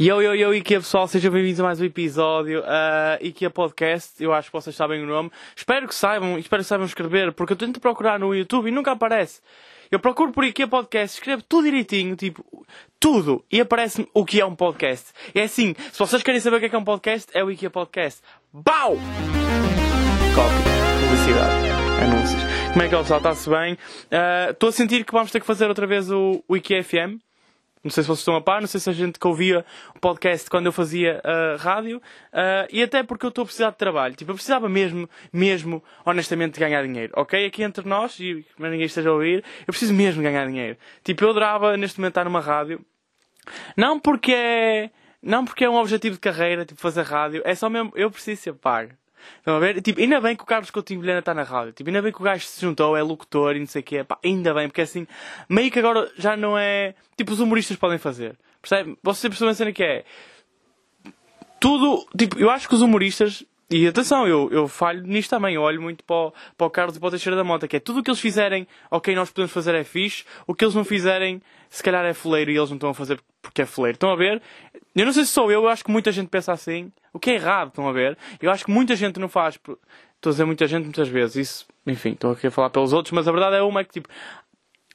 Yo, yo, yo, IKEA pessoal, sejam bem-vindos a mais um episódio uh, IKEA Podcast, eu acho que vocês sabem o nome. Espero que saibam, espero que saibam escrever, porque eu tento procurar no YouTube e nunca aparece. Eu procuro por IKEA Podcast, escrevo tudo direitinho, tipo, tudo, e aparece-me o que é um podcast. É assim, se vocês querem saber o que é, é um podcast, é o IKEA Podcast. BAU! Copy, publicidade, anúncios. Como é que é pessoal? Está-se bem? Uh, Estou a sentir que vamos ter que fazer outra vez o, o IKEA FM. Não sei se vocês estão a par, não sei se a gente que ouvia o podcast quando eu fazia uh, rádio, uh, e até porque eu estou a precisar de trabalho. Tipo, eu precisava mesmo, mesmo, honestamente, de ganhar dinheiro, ok? Aqui entre nós, e mas ninguém esteja a ouvir, eu preciso mesmo ganhar dinheiro. Tipo, eu adorava neste momento estar numa rádio, não porque é, não porque é um objetivo de carreira, tipo, fazer rádio, é só mesmo, eu preciso ser pago. Estão a ver? Tipo, ainda bem que o Carlos Coutinho Vilhena está na rádio. Tipo, ainda bem que o gajo se juntou, é locutor e não sei o quê. Pá, ainda bem, porque assim, meio que agora já não é. Tipo, os humoristas podem fazer. Percebe? Vocês percebem a cena que é. Tudo. Tipo, eu acho que os humoristas. E atenção, eu, eu falho nisto também. Eu olho muito para o, para o Carlos e para o Teixeira da Mota, que é tudo o que eles fizerem, ok, nós podemos fazer é fixe. O que eles não fizerem, se calhar é foleiro e eles não estão a fazer porque é foleiro. Estão a ver? Eu não sei se sou eu, eu acho que muita gente pensa assim. O que é errado, estão a ver? Eu acho que muita gente não faz. Estou a dizer muita gente muitas vezes. Isso, enfim, estou aqui a falar pelos outros, mas a verdade é uma que tipo.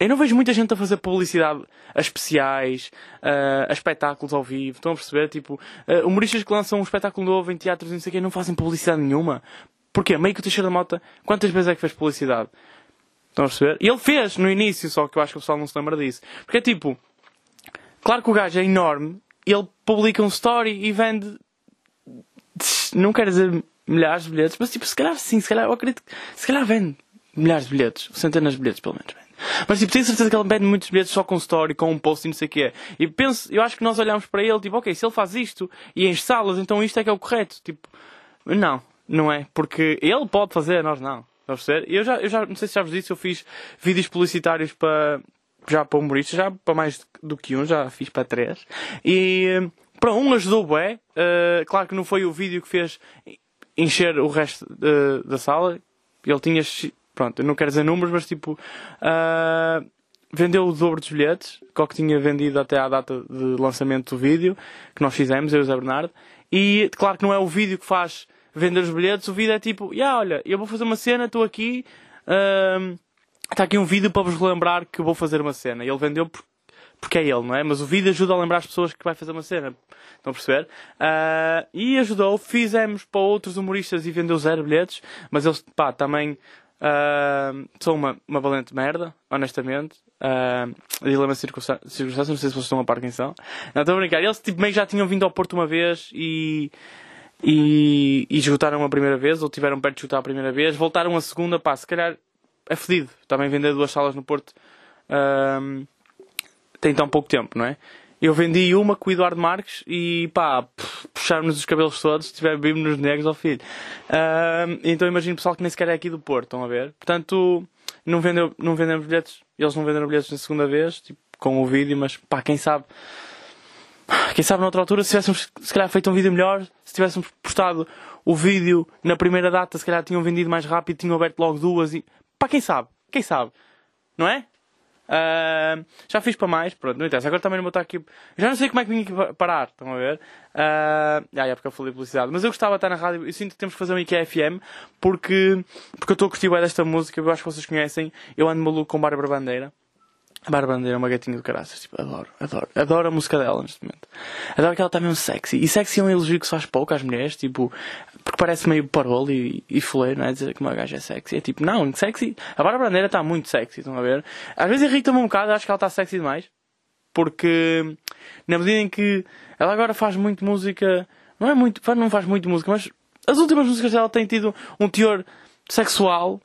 Eu não vejo muita gente a fazer publicidade a especiais, uh, a espetáculos ao vivo. Estão a perceber? Tipo, humoristas que lançam um espetáculo novo em teatros e não sei o quê não fazem publicidade nenhuma. Porquê? Meio que o Teixeira da Mota, quantas vezes é que fez publicidade? Estão a perceber? E ele fez no início, só que eu acho que o pessoal não se lembra disso. Porque é tipo, claro que o gajo é enorme, ele publica um story e vende. Não quero dizer milhares de bilhetes, mas tipo, se calhar sim, se calhar eu acredito se calhar vende milhares de bilhetes, centenas de bilhetes pelo menos. Mas tipo, tenho certeza que ele vende muitos bilhetes só com story, com um post e não sei o que é. E penso, eu acho que nós olhamos para ele, tipo, ok, se ele faz isto e em salas, então isto é que é o correto. Tipo, não, não é. Porque ele pode fazer, nós não. Vamos ver? Eu já, eu já, não sei se já vos disse, eu fiz vídeos publicitários para, já para humoristas, já para mais do que um, já fiz para três. E para um ajudou bem. Uh, claro que não foi o vídeo que fez encher o resto uh, da sala. Ele tinha, pronto, eu não quero dizer números, mas tipo, uh, vendeu o dobro dos bilhetes, que o que tinha vendido até à data de lançamento do vídeo, que nós fizemos, eu e o Zé Bernardo. E claro que não é o vídeo que faz vender os bilhetes, o vídeo é tipo, ya, yeah, olha, eu vou fazer uma cena, estou aqui, uh, está aqui um vídeo para vos lembrar que vou fazer uma cena. E ele vendeu porque é ele, não é? Mas o vídeo ajuda a lembrar as pessoas que vai fazer uma cena. Estão a perceber? Uh, e ajudou, fizemos para outros humoristas e vendeu zero bilhetes, mas eles, pá, também uh, são uma, uma valente merda, honestamente. Uh, dilema circunstâncias, não sei se vocês estão a par quem são. Não, estou a brincar. Eles, tipo, meio já tinham vindo ao Porto uma vez e e, e esgotaram a primeira vez, ou tiveram perto de esgotar a primeira vez, voltaram a segunda, pá, se calhar é fedido. Também vender duas salas no Porto um, tem tão pouco tempo, não é? Eu vendi uma com o Eduardo Marques e pá, puxaram-nos os cabelos todos, tiver bimos negros ao filho. Um, então imagino pessoal que nem sequer é aqui do Porto, estão a ver? Portanto, não, vendeu, não vendemos bilhetes, eles não venderam bilhetes na segunda vez, tipo, com o vídeo, mas pá, quem sabe quem sabe noutra altura, se tivéssemos se calhar feito um vídeo melhor, se tivéssemos postado o vídeo na primeira data, se calhar tinham vendido mais rápido, tinham aberto logo duas e. Pá, quem sabe? Quem sabe? Não é? Uh, já fiz para mais, pronto, não interessa. Agora também não vou estar aqui. Já não sei como é que vim aqui parar, estão a ver? Uh, ah, é porque eu falei publicidade. Mas eu gostava de estar na rádio. Eu sinto que temos que fazer um IKEA FM porque, porque eu estou a curtir desta música. Eu acho que vocês conhecem. Eu ando maluco com Bárbara Bandeira. A Bárbara Bandeira é uma gatinha do caraças. Tipo, adoro, adoro. Adoro a música dela neste momento. Adoro que ela está mesmo sexy. E sexy é um elogio que se faz pouco às mulheres, tipo, porque parece meio parolo e, e fuleiro, não é? Dizer que uma gaja é sexy. É tipo, não, sexy. A Bárbara Bandeira está muito sexy, estão a ver? Às vezes irrita-me um bocado, acho que ela está sexy demais. Porque, na medida em que ela agora faz muito música, não é muito, não faz muito música, mas as últimas músicas dela têm tido um teor sexual.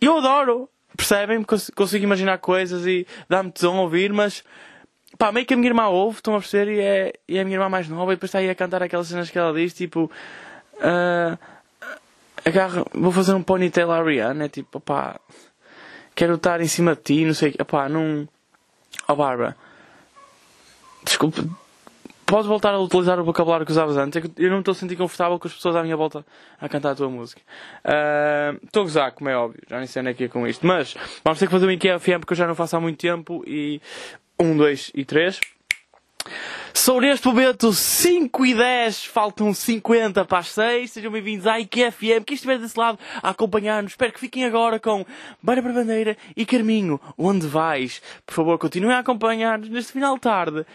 E eu adoro percebem? Consigo imaginar coisas e dá-me tesão ouvir, mas pá, meio que a minha irmã ouve, estão a perceber, e é, e é a minha irmã mais nova, e depois está aí a cantar aquelas cenas que ela diz, tipo, uh, agarra, vou fazer um ponytail à Rihanna, é tipo, pá, quero estar em cima de ti, não sei, pá, não. Ó oh, Bárbara, desculpa, Podes voltar a utilizar o vocabulário que usavas antes. É eu não estou a sentir confortável com as pessoas à minha volta a cantar a tua música. Uh, estou a gozar, como é óbvio. Já nem sei onde é que é com isto. Mas vamos ter que fazer um IKEA FM porque eu já não faço há muito tempo. E um, dois e três. São neste momento 5 e 10, faltam 50 para as 6. Sejam bem-vindos à IQFM. Quem estiver desse lado a acompanhar-nos, espero que fiquem agora com Bárbara Bandeira e Carminho. Onde vais? Por favor, continuem a acompanhar-nos neste final de tarde.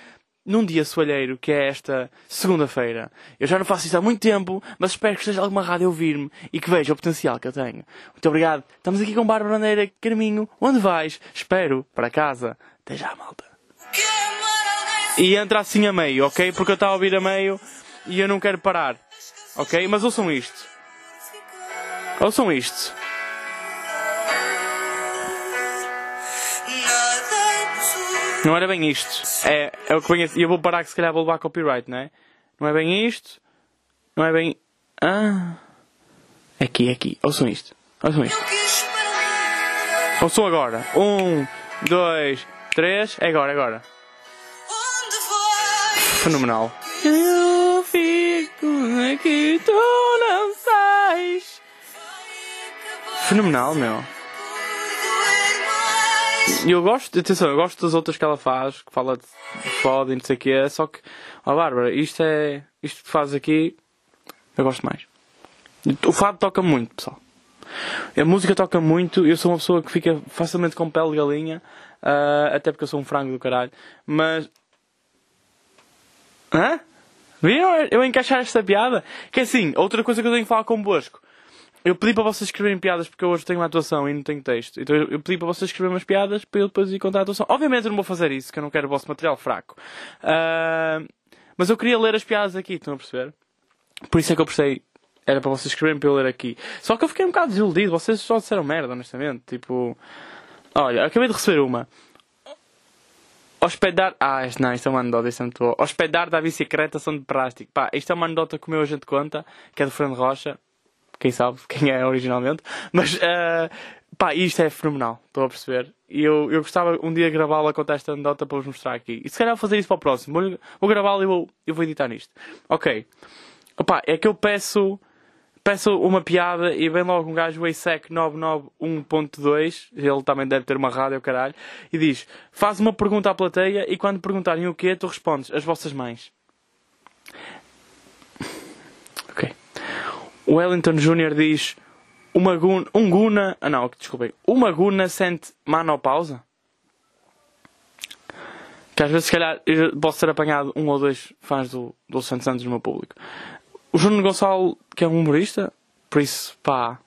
Num dia soalheiro, que é esta segunda-feira. Eu já não faço isto há muito tempo, mas espero que esteja alguma rádio a ouvir-me e que veja o potencial que eu tenho. Muito obrigado. Estamos aqui com Bárbara Bandeira, Carminho. Onde vais? Espero. Para casa. Até já, malta. E entra assim a meio, ok? Porque eu estava a ouvir a meio e eu não quero parar. Ok? Mas ouçam isto. Ouçam isto. Não era bem isto. É, é o que conheço. E eu vou parar que se calhar vou levar copyright, não é? Não é bem isto. Não é bem. Ah. Aqui, aqui. Ouçam isto. Ouçam isto. Ouçam agora. Um, dois, três. É agora, é agora. Fenomenal. Eu fico aqui, tu não sais. Fenomenal, meu. Eu gosto, atenção, eu gosto das outras que ela faz, que fala de foda e não sei o que é, só que, ó Bárbara, isto é, isto que fazes aqui, eu gosto mais. O fado toca muito, pessoal. A música toca muito, eu sou uma pessoa que fica facilmente com pele de galinha, uh, até porque eu sou um frango do caralho, mas. Hã? Viram eu encaixar esta piada? Que assim, outra coisa que eu tenho que falar convosco. Eu pedi para vocês escreverem piadas porque eu hoje tenho uma atuação e não tenho texto. Então eu pedi para vocês escreverem umas piadas para eu depois ir contar a atuação. Obviamente eu não vou fazer isso, que eu não quero o vosso material fraco. Uh, mas eu queria ler as piadas aqui, estão a perceber? Por isso é que eu pensei, era para vocês escreverem para eu ler aqui. Só que eu fiquei um bocado desiludido, vocês só disseram merda, honestamente. Tipo, olha, acabei de receber uma. Hospedar. Ah, este, não, isto é uma anedota, isto é muito bom. Hospedar da bicicleta são de plástico. Pá, isto é uma anedota que o meu agente conta, que é do Fernando Rocha quem sabe quem é originalmente, mas uh, pá, isto é fenomenal, estou a perceber. E eu, eu gostava um dia gravá-la com esta anedota para vos mostrar aqui. E se calhar vou fazer isso para o próximo. Vou, vou gravá-la e vou, eu vou editar nisto. Ok. Opa, é que eu peço, peço uma piada e vem logo um gajo ASEC 991.2, ele também deve ter uma rádio, caralho, e diz: Faz uma pergunta à plateia e quando perguntarem o quê, tu respondes: As vossas mães. O Wellington Jr. diz: uma guna, um guna. Ah, não, desculpem. Uma guna sente manopausa? Que às vezes, se calhar, posso ter apanhado um ou dois fãs do, do Santos Santos no meu público. O Júnior Gonçalo, que é um humorista, por isso, pá,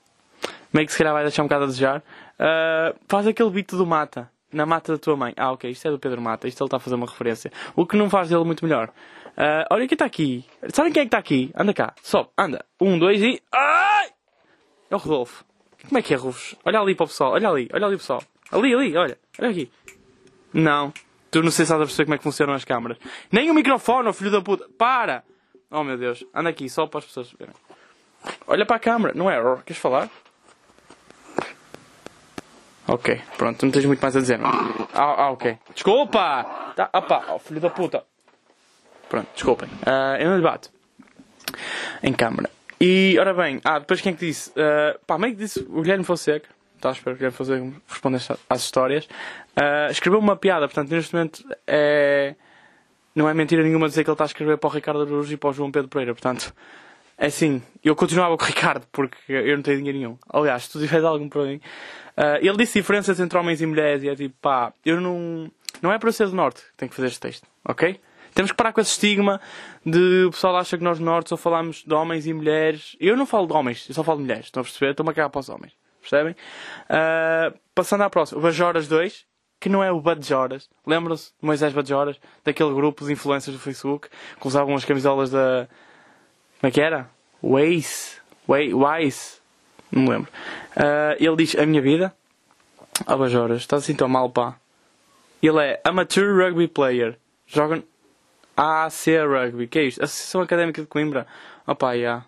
meio que se calhar vai deixar um bocado a desejar, uh, faz aquele beat do Mata. Na mata da tua mãe. Ah, ok, isto é do Pedro Mata. Isto ele está a fazer uma referência. O que não faz dele muito melhor. Uh, olha quem está aqui. Sabem quem é que está aqui? Anda cá. Sobe, anda. Um, dois e. Ai! É o Rodolfo. Como é que é, Rufus? Olha ali para o pessoal. Olha ali. Olha ali, pessoal. Ali, ali. Olha. Olha aqui. Não. Tu não sei se estás a perceber como é que funcionam as câmaras. Nem o microfone, oh filho da puta. Para! Oh meu Deus. Anda aqui, só para as pessoas verem. Olha para a câmara. Não é error. Queres falar? Ok, pronto, não tens muito mais a dizer? Ah, ah ok. Desculpa! Tá, opa, oh, filho da puta. Pronto, desculpem. Uh, eu não lhe bato. Em câmara. E, ora bem, ah, depois quem é que disse? Uh, pá, meio que disse o Guilherme Fonseca. Tá, espero que o Guilherme Fonseca responda às histórias. Uh, escreveu uma piada, portanto, neste momento é... Não é mentira nenhuma dizer que ele está a escrever para o Ricardo Araújo e para o João Pedro Pereira, portanto... É assim, eu continuava com o Ricardo porque eu não tenho dinheiro nenhum. Aliás, se tu tiveres algum para mim. Uh, ele disse diferenças entre homens e mulheres e é tipo, pá, eu não. Não é para ser do Norte que tenho que fazer este texto, ok? Temos que parar com esse estigma de o pessoal acha que nós do Norte só falamos de homens e mulheres. Eu não falo de homens, eu só falo de mulheres, estão a perceber? Estou-me a cagar para os homens, percebem? Uh, passando à próxima, o Bajoras 2, que não é o Bajoras. Lembram-se de Moisés Bajoras, daquele grupo de influências do Facebook que usavam as camisolas da como é que era? Waze. Wise. Não me lembro. Uh, ele diz: A minha vida. Ah, Bajoras, está assim tão mal, pá. Ele é Amateur Rugby Player. Joga. AAC Rugby. Que é isto? Associação Académica de Coimbra. Opá, já.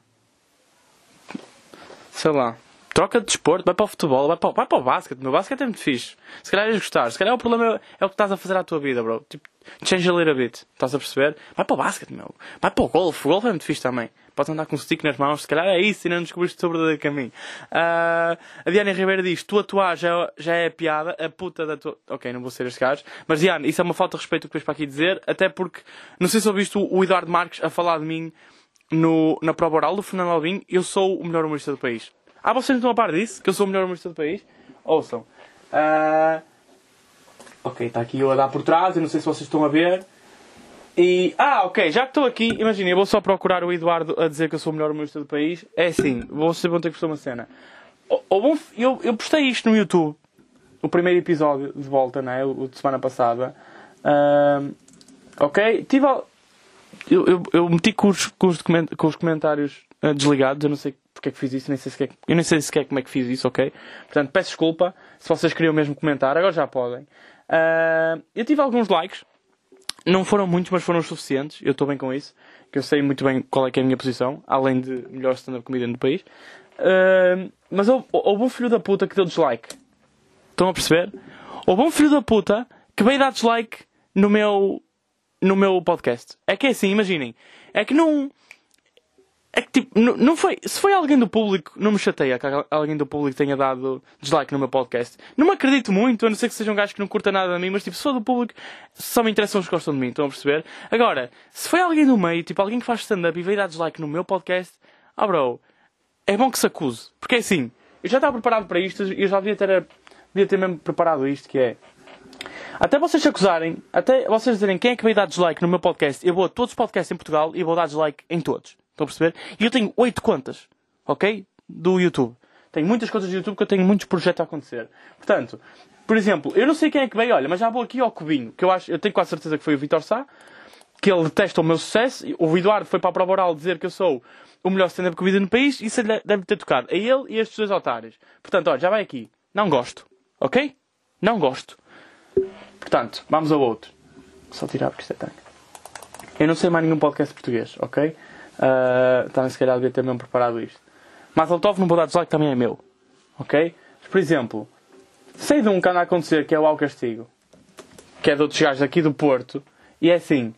Sei lá. Troca de desporto, vai para o futebol, vai para, vai para o basquete. Meu basquete é muito fixe. Se calhar ias gostar. Se calhar o problema é, é o que estás a fazer à tua vida, bro. Tipo, change a little bit. Estás a perceber? Vai para o basquete, meu. Vai para o golfe. O golfe é muito fixe também. Podes andar com um stick nas mãos, se calhar é isso e não descobriste o verdadeiro caminho. Uh, a Diana Ribeiro diz: Tu atuar já, já é piada, a puta da tua. Ok, não vou ser este gajo. Mas Diana, isso é uma falta de respeito que tens para aqui dizer, até porque, não sei se ouviste o, o Eduardo Marques a falar de mim no, na prova oral do Fernando Alvim, eu sou o melhor humorista do país. Ah, vocês não estão a par disso? Que eu sou o melhor humorista do país? Ouçam. Uh, ok, está aqui eu a dar por trás, eu não sei se vocês estão a ver. E, ah, ok, já que estou aqui, imagina, eu vou só procurar o Eduardo a dizer que eu sou o melhor humorista do país. É assim, vocês vão ter que postar uma cena. Ou, eu, eu postei isto no YouTube, o primeiro episódio de volta, né? O de semana passada. Ok, tive. Eu, eu, eu meti com os, com os, com os comentários uh, desligados, eu não sei porque é que fiz isso, nem sei sequer, eu nem sei sequer como é que fiz isso, ok? Portanto, peço desculpa se vocês queriam mesmo comentar, agora já podem. Uh, eu tive alguns likes, não foram muitos, mas foram os suficientes. Eu estou bem com isso. Que eu sei muito bem qual é que é a minha posição, além de melhor stand-up comedian do país. Uh, mas houve, houve um filho da puta que deu dislike. Estão a perceber? Houve um filho da puta que veio dar dislike no meu, no meu podcast. É que é assim, imaginem. É que não é que tipo, não foi. Se foi alguém do público, não me chateia que alguém do público tenha dado dislike no meu podcast. Não me acredito muito, a não ser que seja um gajo que não curta nada de mim, mas tipo, se for do público, só me interessam os que gostam de mim, estão a perceber? Agora, se foi alguém do meio, tipo, alguém que faz stand-up e veio dar dislike no meu podcast, ah bro, é bom que se acuse. Porque é assim, eu já estava preparado para isto e eu já devia ter, devia ter mesmo preparado isto, que é. Até vocês se acusarem, até vocês dizerem quem é que veio dar dislike no meu podcast, eu vou a todos os podcasts em Portugal e vou dar dislike em todos. Estão a perceber? E eu tenho oito contas, ok? Do YouTube. Tenho muitas contas do YouTube que eu tenho muitos projetos a acontecer. Portanto, por exemplo, eu não sei quem é que veio, olha, mas já vou aqui ao Cubinho, que eu acho, eu tenho quase certeza que foi o Vitor Sá, que ele detesta o meu sucesso. O Eduardo foi para a prova oral dizer que eu sou o melhor stand-up comida no país, e isso deve ter tocado a ele e estes dois otários. Portanto, olha, já vai aqui. Não gosto. Ok? Não gosto. Portanto, vamos ao outro. Só tirar porque isto é tanque. Eu não sei mais nenhum podcast português, ok? Uh, também se calhar devia ter mesmo preparado isto. Mas Altov não vou dar dislike também é meu. Ok? Mas, por exemplo, sei de um que anda a acontecer que é o Ao Castigo. Que é de outros gajos aqui do Porto. E é assim.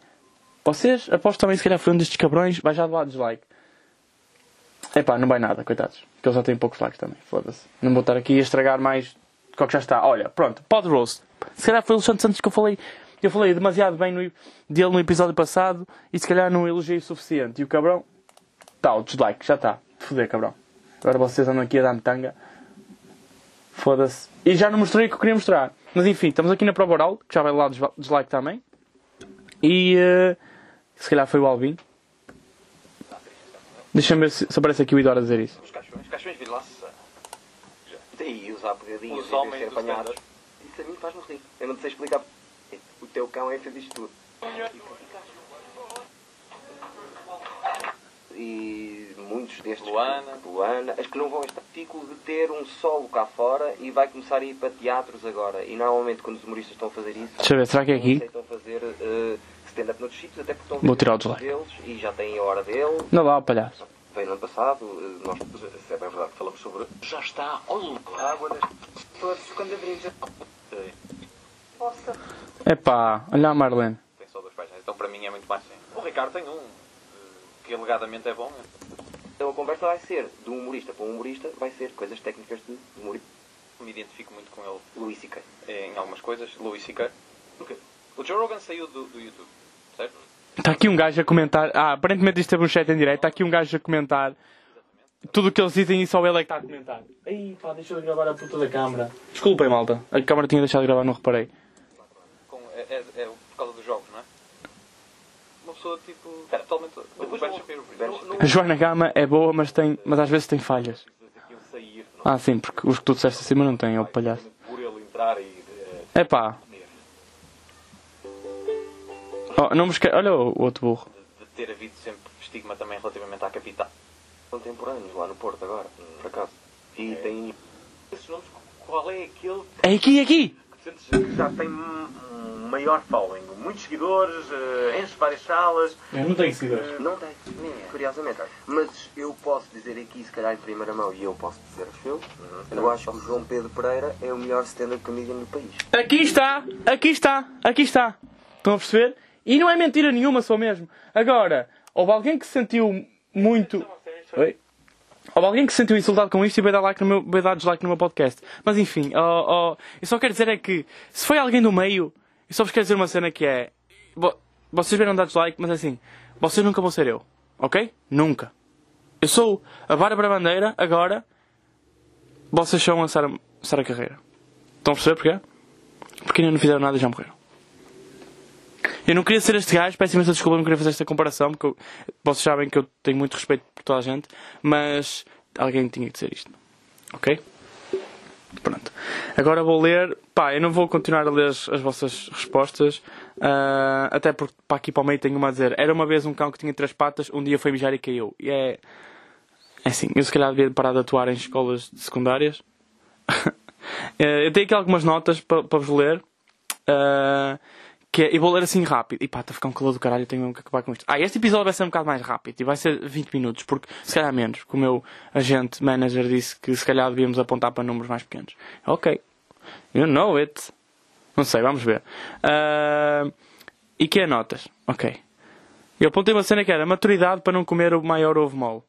Vocês, aposto também se calhar foi um destes cabrões, vai já dar dislike. Epá, não vai nada, coitados. Porque eles já têm poucos likes também. Foda-se. Não vou estar aqui a estragar mais do que já está. Olha, pronto, pod roast. Se calhar foi o Alexandre Santos que eu falei eu falei demasiado bem no, dele no episódio passado e se calhar não elogiei o suficiente. E o cabrão, tá, o dislike, já está. Foder, cabrão. Agora vocês andam aqui a dar-me tanga. Foda-se. E já não mostrei o que eu queria mostrar. Mas enfim, estamos aqui na prova oral, que já vai lá dislike também. E uh, se calhar foi o Alvin. Deixa-me ver se, se, aparece aqui o Idor a dizer isso. Os cachorros, os viram-se. E usar pegadinhas os homens ser apanhados. Isso a mim faz-me rir. Eu não sei explicar o teu cão é fez isto tudo. E muitos destes. Luana. Luana. As que não vão estar. Fico de ter um solo cá fora e vai começar a ir para teatros agora. E normalmente quando os humoristas estão a fazer isso. Deixa eu ver, será que é aqui? Estão a fazer uh, stand-up noutros sítios, até porque estão a Vou tirar o deles e já têm a hora dele. Não dá, palhaço. Veio no ano passado, eh, nós, se é bem verdade, falamos sobre. Já está on. A água das. Todos quando abrimos a. Epá, olha a Marlene. Tem só dois paixões, então para mim é muito mais simples. O Ricardo tem um, eh, que alegadamente é bom. Então a conversa vai ser de um humorista para um humorista, vai ser coisas técnicas de humorista. Me identifico muito com ele Louis C.K. em algumas coisas. Louis C.K. O Joe Rogan saiu do, do YouTube, certo? Está aqui um gajo a comentar. Ah, aparentemente isto teve um chat em direto. Está aqui um gajo a comentar tudo o que eles dizem e só ele é que está a comentar. Aí, pá, deixa eu gravar a puta da câmara. Desculpem, malta. A câmara tinha deixado de gravar, não reparei. É, é, é por causa dos jogos, não é? Uma pessoa tipo. totalmente. Depois Shapiro. A Joana Gama é boa, mas, tem, mas às vezes tem falhas. Ah, sim, porque os que tu disseste acima não têm, é o palhaço. Por ele entrar e. É pá. Oh, não me esque... Olha o outro burro. De, de ter havido sempre estigma também relativamente à capital contemporâneos lá no Porto agora, por acaso. E tem. Esses nomes, qual é aquele É aqui, é aqui! Que já tem um maior following, muitos seguidores, uh, enche várias salas. Eu não tenho seguidores. Não tem, curiosamente. Mas eu posso dizer aqui, se calhar em primeira mão, e eu posso dizer aos seus, eu acho que o João Pedro Pereira é o melhor stand-up comedian do país. Aqui está! Aqui está! Aqui está! Estão a perceber? E não é mentira nenhuma, só mesmo. Agora, houve alguém que se sentiu muito. Oi? Houve alguém que se sentiu insultado com isto e vai dar, like no meu, vai dar dislike no meu podcast. Mas enfim, oh, oh, eu só quero dizer é que se foi alguém do meio, eu só vos quero dizer uma cena que é. Vocês viram dar dislike, mas assim, vocês nunca vão ser eu. Ok? Nunca. Eu sou a Bárbara Bandeira, agora. Vocês são a Sara, Sara Carreira. Estão a perceber porquê? Porque ainda não fizeram nada e já morreram. Eu não queria ser este gajo, peço imensa desculpa, não queria fazer esta comparação, porque eu, vocês sabem que eu tenho muito respeito por toda a gente, mas alguém tinha que dizer isto. Ok? Pronto. Agora vou ler. Pá, eu não vou continuar a ler as, as vossas respostas, uh, até porque para aqui para o meio tenho uma a dizer. Era uma vez um cão que tinha três patas, um dia foi mijar e caiu. E é. É assim, eu se calhar devia parar de atuar em escolas secundárias. Eh, eu tenho aqui algumas notas para, para vos ler. Uh, que é, eu vou ler assim rápido. E pá, está a ficar um calor do caralho, tenho que acabar com isto. Ah, este episódio vai ser um bocado mais rápido e vai ser 20 minutos, porque se calhar menos, porque o meu agente manager disse que se calhar devíamos apontar para números mais pequenos. Ok. You know it. Não sei, vamos ver. Uh, e que é notas? Ok. Eu apontei uma cena que era maturidade para não comer o maior ovo mole.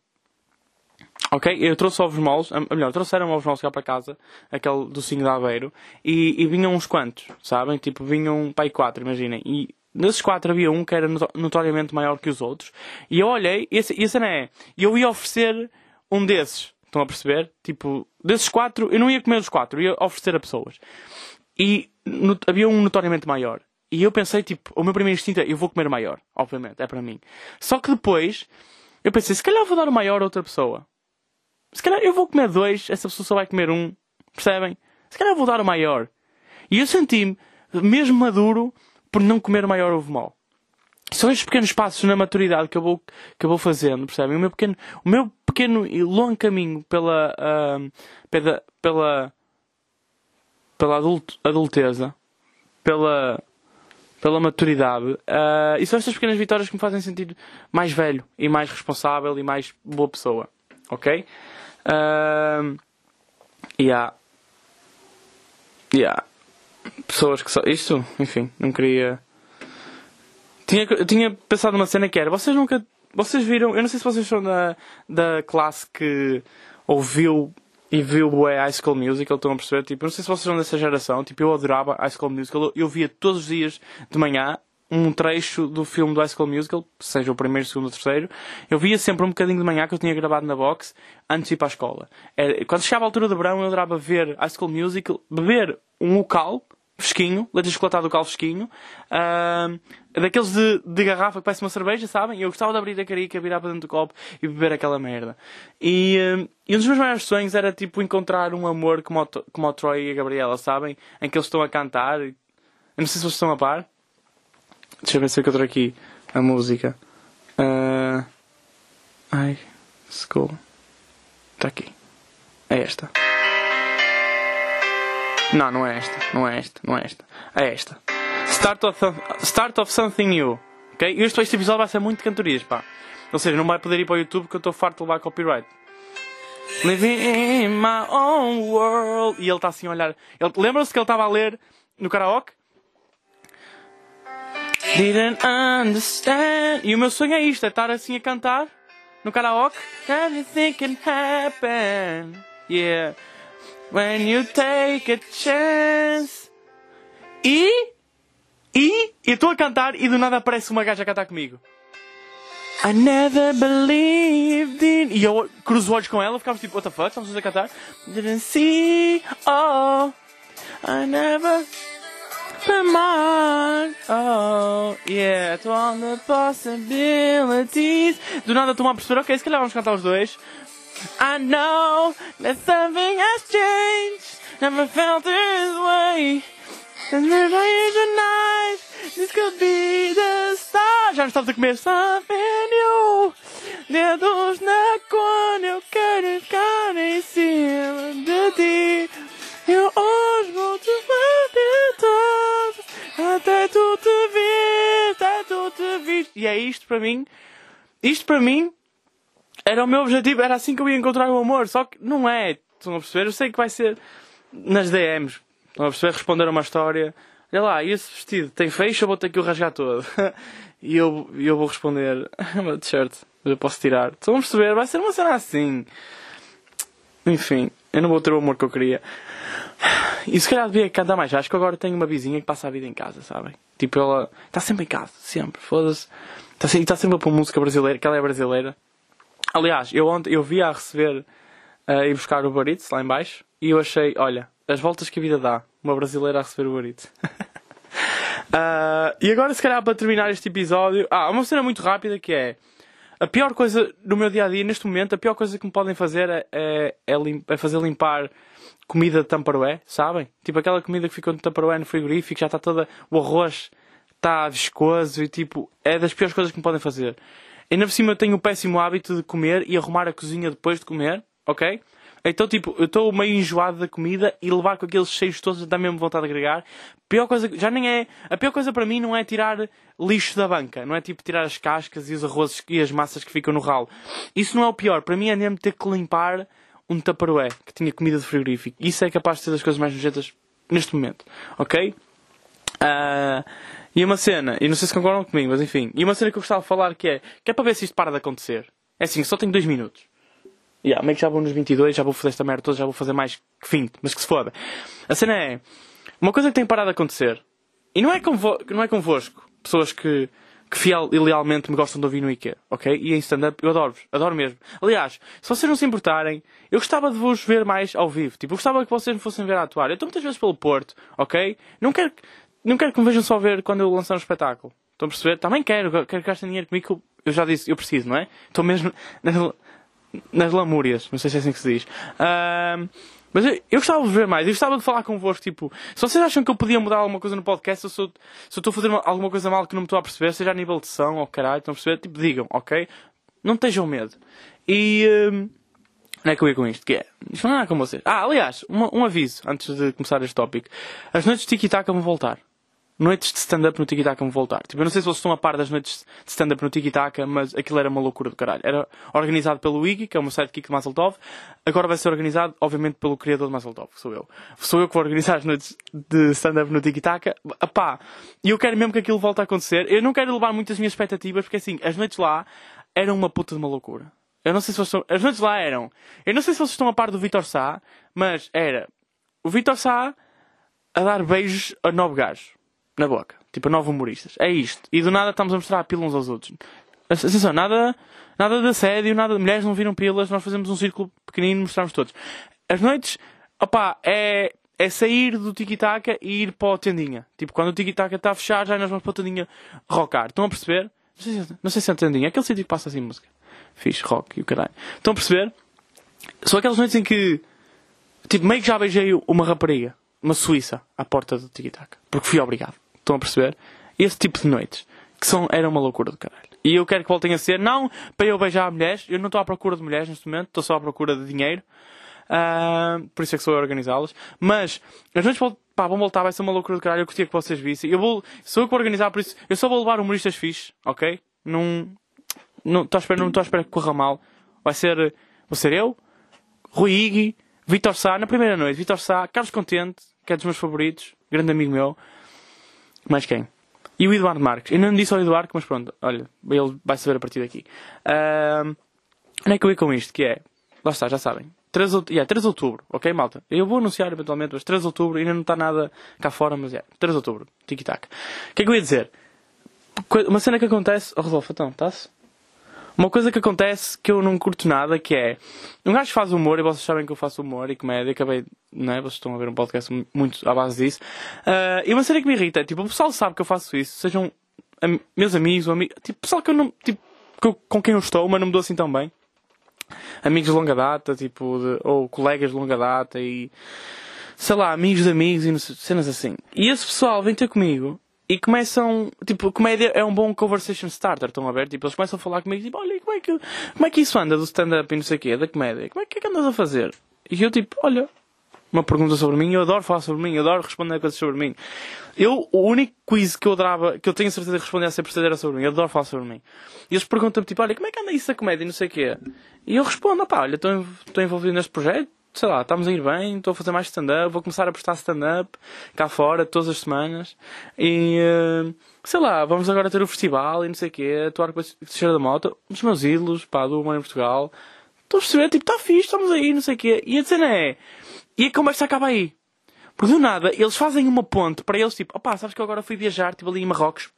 Ok? Eu trouxe ovos moles, ou melhor, trouxeram ovos moles cá para casa, aquele docinho de Aveiro, e, e vinham uns quantos, sabem? Tipo, vinham aí quatro, imaginem. E nesses quatro havia um que era notoriamente maior que os outros. E eu olhei, e a cena é, eu ia oferecer um desses, estão a perceber? Tipo, desses quatro, eu não ia comer os quatro, ia oferecer a pessoas. E no, havia um notoriamente maior. E eu pensei, tipo, o meu primeiro instinto é, eu vou comer maior, obviamente, é para mim. Só que depois, eu pensei, se calhar vou dar o maior a outra pessoa. Se calhar eu vou comer dois, essa pessoa só vai comer um. Percebem? Se calhar vou dar o maior. E eu senti-me mesmo maduro por não comer o maior ovo mau. São estes pequenos passos na maturidade que eu vou, que eu vou fazendo, percebem? O meu pequeno, o meu pequeno e longo caminho pela, uh, pela, pela, pela adult, adulteza, pela, pela maturidade. Uh, e são estas pequenas vitórias que me fazem sentir mais velho e mais responsável e mais boa pessoa. Ok? Uh, yeah. Yeah. Pessoas que só. Isto, enfim, não queria. Tinha, tinha pensado numa cena que era. Vocês nunca. Vocês viram. Eu não sei se vocês são da, da classe que ouviu e viu o High School Musical, estão a perceber? Tipo, eu não sei se vocês são dessa geração. Tipo, eu adorava High School Musical. Eu via todos os dias de manhã um trecho do filme do High School Musical, seja o primeiro, o segundo ou terceiro, eu via sempre um bocadinho de manhã que eu tinha gravado na box antes de ir para a escola. Era, quando chegava a altura do verão, eu adorava ver High School Musical, beber um local fresquinho, leite de chocolate local fresquinho, uh, daqueles de, de, garrafa que parece uma cerveja, sabem? Eu gostava de abrir a carica, virar para dentro do copo e beber aquela merda. E, uh, e um dos meus maiores sonhos era tipo encontrar um amor como o, como o Troy e a Gabriela, sabem? Em que eles estão a cantar. Eu não sei se vocês estão a par. Deixa eu ver se eu encontro aqui a música. Uh... Ai, school. Está aqui. É esta. Não, não é esta. Não é esta. Não é esta. É esta. Start of, start of Something New. Ok? E este, este episódio vai ser muito cantorias, pá. Ou seja, não vai poder ir para o YouTube porque eu estou farto de levar copyright. Living in my own world. E ele está assim a olhar. Lembra-se que ele estava a ler no karaoke? Didn't understand. E o meu sonho é isto: é estar assim a cantar no karaoke. Anything can happen. Yeah. When you take a chance. E. E. Eu estou a cantar e do nada aparece uma gaja a cantar comigo. I never believed in. E eu cruzo os olhos com ela, ficava tipo, what the fuck? Estamos a cantar. Didn't see. Oh. I never. Come on, oh, yeah, to all the possibilities. Do nada a perceber, ok, se calhar vamos cantar os dois. I know that something has changed. Never felt this way. And tonight, this could be the start. Já me estamos a comer something new. Dedos na cor, eu quero ficar em cima de ti. Eu hoje vou te ver todo, até tu te vir, até tu te vir. E é isto para mim. Isto para mim era o meu objetivo, era assim que eu ia encontrar o amor. Só que não é. Estão a perceber? Eu sei que vai ser nas DMs. Estão a perceber? Responder a uma história olha lá, esse vestido tem fecho, eu vou ter que o rasgar todo. e eu, eu vou responder, uma t-shirt, eu posso tirar. Estão a perceber? Vai ser uma cena assim. Enfim, eu não vou ter o amor que eu queria. E se calhar devia cantar mais. Acho que agora tenho uma vizinha que passa a vida em casa, sabem? Tipo, ela está sempre em casa, sempre, foda-se. Está sempre, tá sempre a pôr música brasileira, que ela é brasileira. Aliás, eu ontem eu vi a receber uh, ir buscar o Baritz lá em baixo e eu achei, olha, as voltas que a vida dá, uma brasileira a receber o Baritz. uh, e agora, se calhar, para terminar este episódio, ah, uma cena muito rápida que é a pior coisa no meu dia a dia, neste momento, a pior coisa que me podem fazer é, é, é, é fazer limpar comida de Tupperware, sabem? Tipo aquela comida que ficou no Tupperware no frigorífico, já está toda. O arroz está viscoso e tipo. É das piores coisas que me podem fazer. Ainda por cima eu tenho o péssimo hábito de comer e arrumar a cozinha depois de comer, ok? Então, tipo, eu estou meio enjoado da comida e levar com aqueles cheios todos dá mesmo vontade de agregar. Pior coisa, já nem é. A pior coisa para mim não é tirar lixo da banca, não é tipo tirar as cascas e os arrozes e as massas que ficam no ralo. Isso não é o pior. Para mim é mesmo ter que limpar um tupperware que tinha comida de frigorífico. Isso é capaz de ser das coisas mais nojentas neste momento, ok? Uh, e uma cena, e não sei se concordam comigo, mas enfim, e uma cena que eu gostava de falar que é, que é para ver se isto para de acontecer. É assim, só tenho dois minutos. Yeah, meio que já vou nos 22, já vou fazer esta merda toda, já vou fazer mais que 20, mas que se foda. A cena é, uma coisa que tem parado de acontecer, e não é, convo não é convosco, pessoas que, que fiel e lealmente me gostam de ouvir no IKEA, ok? E em stand-up eu adoro-vos, adoro mesmo. Aliás, se vocês não se importarem, eu gostava de vos ver mais ao vivo. Tipo, eu gostava que vocês me fossem ver a atuar. Eu estou muitas vezes pelo Porto, ok? Não quero, não quero que me vejam só ver quando eu lançar um espetáculo. Estão a perceber? Também quero, quero que gastem dinheiro comigo, eu já disse, eu preciso, não é? Estou mesmo nas, lamúrias, não sei se é assim que se diz. Mas eu, eu, gostava de ver mais, eu gostava de falar convosco, tipo, se vocês acham que eu podia mudar alguma coisa no podcast, se eu estou a fazer alguma coisa mal que não me estou a perceber, seja a nível de som ou caralho, estão a perceber, tipo, digam, ok? Não tenham medo. E. Uh, não é que eu ia com isto, que é. Isto não é com vocês. Ah, aliás, uma, um aviso antes de começar este tópico. As noites de Tiki-Taka vão voltar noites de stand-up no Tiki Taka me voltar. Tipo, eu não sei se vocês estão a par das noites de stand-up no Tiki Taka, mas aquilo era uma loucura do caralho. Era organizado pelo Iggy, que é o meu sidekick de Mazeltov. Agora vai ser organizado, obviamente, pelo criador de Mazeltov, que sou eu. Sou eu que vou organizar as noites de stand-up no Tiki Taka. Pá, e eu quero mesmo que aquilo volte a acontecer. Eu não quero levar muitas minhas expectativas, porque assim, as noites lá eram uma puta de uma loucura. Eu não sei se vocês estão... As noites lá eram... Eu não sei se vocês estão a par do Vitor Sá, mas era o Vitor Sá a dar beijos a nove gajos na boca. Tipo, nove humoristas. É isto. E do nada estamos a mostrar a pila uns aos outros. Atenção, nada, nada de assédio, nada mulheres não viram pilas, nós fazemos um círculo pequenino e mostramos todos. As noites, opá, é, é sair do tiki-taka e ir para a tendinha. Tipo, quando o tiki-taka está a fechar, já nós vamos para a tendinha rockar. Estão a perceber? Não sei, se, não sei se é a tendinha, é aquele sítio que passa assim música. Fixe, rock e o caralho. Estão a perceber? São aquelas noites em que, tipo, meio que já beijei uma rapariga, uma suíça, à porta do tiki-taka. Porque fui obrigado. Estão a perceber? Esse tipo de noites. Que são, era uma loucura do caralho. E eu quero que voltem a ser, não para eu beijar mulheres. Eu não estou à procura de mulheres neste momento. Estou só à procura de dinheiro. Uh, por isso é que sou a organizá-las. Mas as noites pá, vão voltar, vai ser uma loucura do caralho. Eu curtia que vocês vissem. Eu vou, sou eu que vou organizar, por isso eu só vou levar humoristas fixes, ok? Não estou à espera, não à espera que corra mal. Vai ser, vou ser eu, Rui Iggy, Vitor Sá, na primeira noite, Vitor Sá, Carlos Contente, que é dos meus favoritos, grande amigo meu. Mais quem? E o Eduardo Marques. Eu não disse ao Eduardo, mas pronto, olha, ele vai saber a partir daqui. Uh, onde é que eu ia com isto? Que é, lá está, já sabem. 3, yeah, 3 de outubro, ok, malta? Eu vou anunciar eventualmente, mas 3 de outubro ainda não está nada cá fora, mas é, yeah, 3 de outubro, tic-tac. O que é que eu ia dizer? Uma cena que acontece. Oh, Rodolfo, então, está-se? Uma coisa que acontece que eu não curto nada, que é... Um gajo faz humor, e vocês sabem que eu faço humor e comédia, acabei... Não é? Vocês estão a ver um podcast muito à base disso. Uh, e uma cena que me irrita é, tipo, o pessoal sabe que eu faço isso, sejam am meus amigos ou amigos... Tipo, pessoal que eu não... Tipo, que eu, com quem eu estou, mas não me dou assim tão bem. Amigos de longa data, tipo, de, ou colegas de longa data e... Sei lá, amigos de amigos e cenas assim. E esse pessoal vem ter comigo e começam, tipo, comédia é um bom conversation starter, estão a ver? Tipo, eles começam a falar comigo, tipo, olha, como é que, como é que isso anda do stand-up e não sei o quê, da comédia? Como é que, é que andas a fazer? E eu, tipo, olha, uma pergunta sobre mim, eu adoro falar sobre mim, eu adoro responder coisas sobre mim. Eu, o único quiz que eu adorava, que eu tenho certeza de responder a 100% era sobre mim, eu adoro falar sobre mim. E eles perguntam-me, tipo, olha, como é que anda isso a comédia e não sei o quê? E eu respondo, pá, olha, estou envolvido neste projeto, sei lá, estamos a ir bem, estou a fazer mais stand-up, vou começar a prestar stand-up cá fora todas as semanas e uh, sei lá, vamos agora ter o festival e não sei o quê, atuar com a Teixeira da Moto, os meus ídolos, pá, do Humor em Portugal. Estou a perceber, tipo, está fixe, estamos aí, não sei o quê. E a cena é, e a conversa acaba aí. Porque do nada, eles fazem uma ponte para eles, tipo, opá, sabes que eu agora fui viajar, tipo, ali em Marrocos.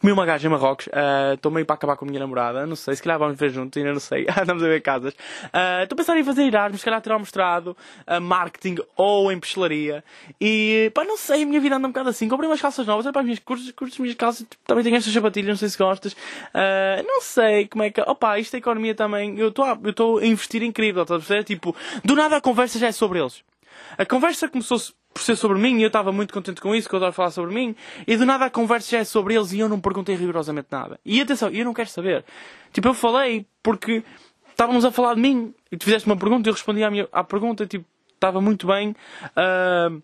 Comi uma gaja em Marrocos, ah, estou uh, meio para acabar com a minha namorada, não sei, se calhar vamos ver juntos, ainda não sei, andamos a ver casas. Estou uh, a pensar em fazer Erasmus, se calhar tirar um mestrado, uh, marketing ou em pestelaria. E pá, não sei, a minha vida anda um bocado assim. Comprei umas calças novas, é para as minhas curtas, curtas as minhas calças, também tenho estas sapatilhas, não sei se gostas. Uh, não sei como é que. Opa, isto é economia também. Eu estou a investir incrível, estás a perceber? Tipo, do nada a conversa já é sobre eles. A conversa começou por ser sobre mim e eu estava muito contente com isso, que eu adoro falar sobre mim, e do nada a conversa já é sobre eles e eu não perguntei rigorosamente nada. E atenção, eu não quero saber. Tipo, eu falei porque estávamos a falar de mim e tu fizeste uma pergunta e eu respondi à, minha, à pergunta, tipo, estava muito bem, uh,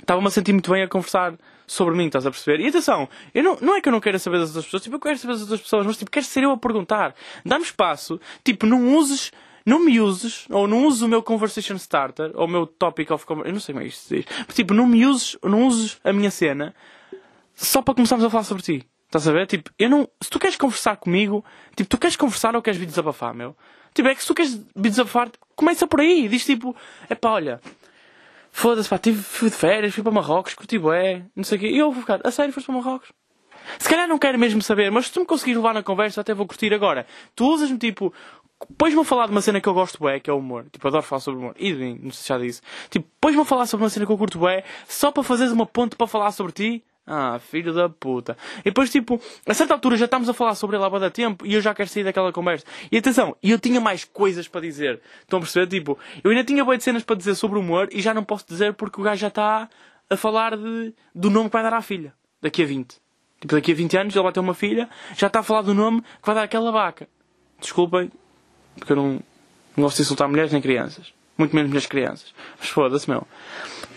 estava-me a sentir muito bem a conversar sobre mim, estás a perceber? E atenção, eu não, não é que eu não queira saber das outras pessoas, tipo, eu quero saber das outras pessoas, mas tipo, quero ser eu a perguntar. Dá-me espaço, tipo, não uses não me uses, ou não uses o meu conversation starter, ou o meu topic of conversation, eu não sei como é isto diz, mas tipo, não me uses, não uses a minha cena só para começarmos a falar sobre ti. Estás a ver? Tipo, eu não, se tu queres conversar comigo, tipo, tu queres conversar ou queres vir desabafar, meu? Tipo, é que se tu queres vir desabafar, começa por aí. Diz tipo, é pá, olha, foda-se, pá, tive, fui de férias, fui para Marrocos, curti bué, não sei o quê. E eu vou ficar, a sério, foste para Marrocos? Se calhar não quero mesmo saber, mas se tu me conseguires levar na conversa, até vou curtir agora. Tu usas-me tipo Pões-me a falar de uma cena que eu gosto bem, que é o humor. Tipo, adoro falar sobre humor. E não sei se já disse. Tipo, pões-me a falar sobre uma cena que eu curto bem, só para fazeres uma ponte para falar sobre ti. Ah, filho da puta. E depois, tipo, a certa altura já estamos a falar sobre ele há bastante tempo e eu já quero sair daquela conversa. E atenção, eu tinha mais coisas para dizer. Estão a perceber? Tipo, eu ainda tinha boas de cenas para dizer sobre o humor e já não posso dizer porque o gajo já está a falar de, do nome que vai dar à filha. Daqui a 20. Tipo, daqui a 20 anos ele vai ter uma filha, já está a falar do nome que vai dar aquela vaca. Desculpem, porque eu não, não gosto de insultar mulheres nem crianças. Muito menos minhas crianças. Mas foda-se, meu.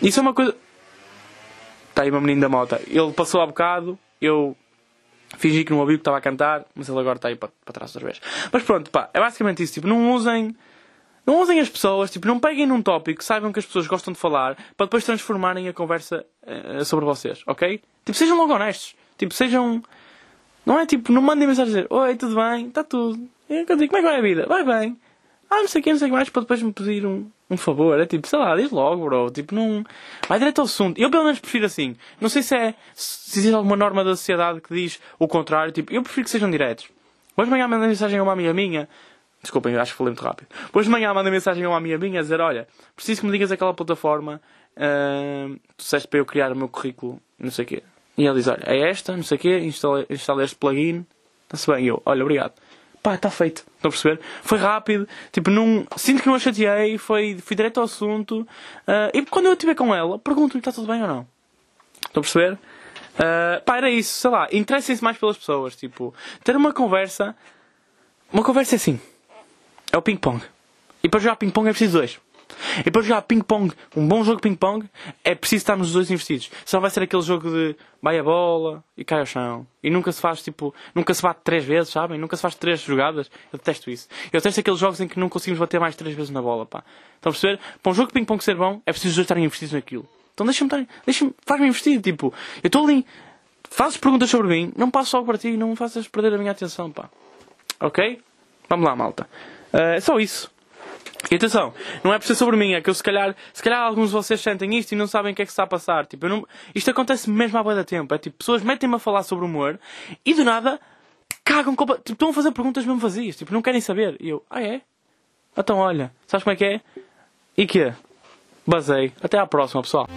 Isso é uma coisa. Está aí uma menina da moto. Ele passou há bocado, eu fingi que não ouvi que estava a cantar, mas ele agora está aí para, para trás outra vez. Mas pronto, pá, é basicamente isso. Tipo, não usem. Não usem as pessoas, tipo, não peguem num tópico, saibam que as pessoas gostam de falar, para depois transformarem a conversa uh, sobre vocês, ok? Tipo, sejam logo honestos. Tipo, sejam. Não é tipo, não mandem mensagem dizer Oi, tudo bem? Está tudo. Eu digo, como é que vai a vida? Vai bem. Ah, não sei o que, não sei o que mais, para depois me pedir um, um favor. É tipo, sei lá, diz logo, bro. Tipo, não. Vai direto ao assunto. Eu pelo menos prefiro assim. Não sei se é. Se existe alguma norma da sociedade que diz o contrário. Tipo, eu prefiro que sejam diretos. Hoje de manhã mandei mensagem a uma amiga minha. Desculpem, acho que falei muito rápido. Hoje de manhã mandei mensagem a uma amiga minha a dizer: Olha, preciso que me digas aquela plataforma. Uh, tu disseste para eu criar o meu currículo, não sei o quê. E ela diz: Olha, é esta, não sei o quê, instalei, instalei este plugin. Está-se bem. E eu: Olha, obrigado pá, está feito. Estão a perceber? Foi rápido, tipo, não, sinto que não a chateei, foi, fui direto ao assunto. Uh, e quando eu estiver com ela, pergunto-lhe está tudo bem ou não. Estão a perceber? Uh, pá, era isso, sei lá, interessem-se mais pelas pessoas, tipo, ter uma conversa. Uma conversa é assim. É o ping-pong. E para jogar ping-pong é preciso dois. E para jogar ping-pong, um bom jogo de ping-pong, é preciso estarmos os dois investidos. Só vai ser aquele jogo de vai a bola e cai ao chão. E nunca se faz, tipo, nunca se bate três vezes, sabem? Nunca se faz três jogadas. Eu detesto isso. Eu detesto aqueles jogos em que não conseguimos bater mais três vezes na bola, pá. Estão a perceber? Para um jogo de ping-pong ser bom, é preciso os dois estarem investidos naquilo. Então deixa-me estar, deixa-me, faz-me investir, tipo, eu estou ali, fazes perguntas sobre mim, não passo só para ti, não me faças perder a minha atenção, pá. Ok? Vamos lá, malta. Uh, é só isso. E atenção, não é por ser sobre mim, é que eu se calhar, se calhar alguns de vocês sentem isto e não sabem o que é que está a passar. Tipo, não, isto acontece mesmo há boa tempo. É tipo, pessoas metem-me a falar sobre humor e do nada cagam, tipo, estão a fazer perguntas mesmo vazias, tipo, não querem saber. E eu, ah é? Então olha, sabes como é que é? E que Basei. Até à próxima, pessoal.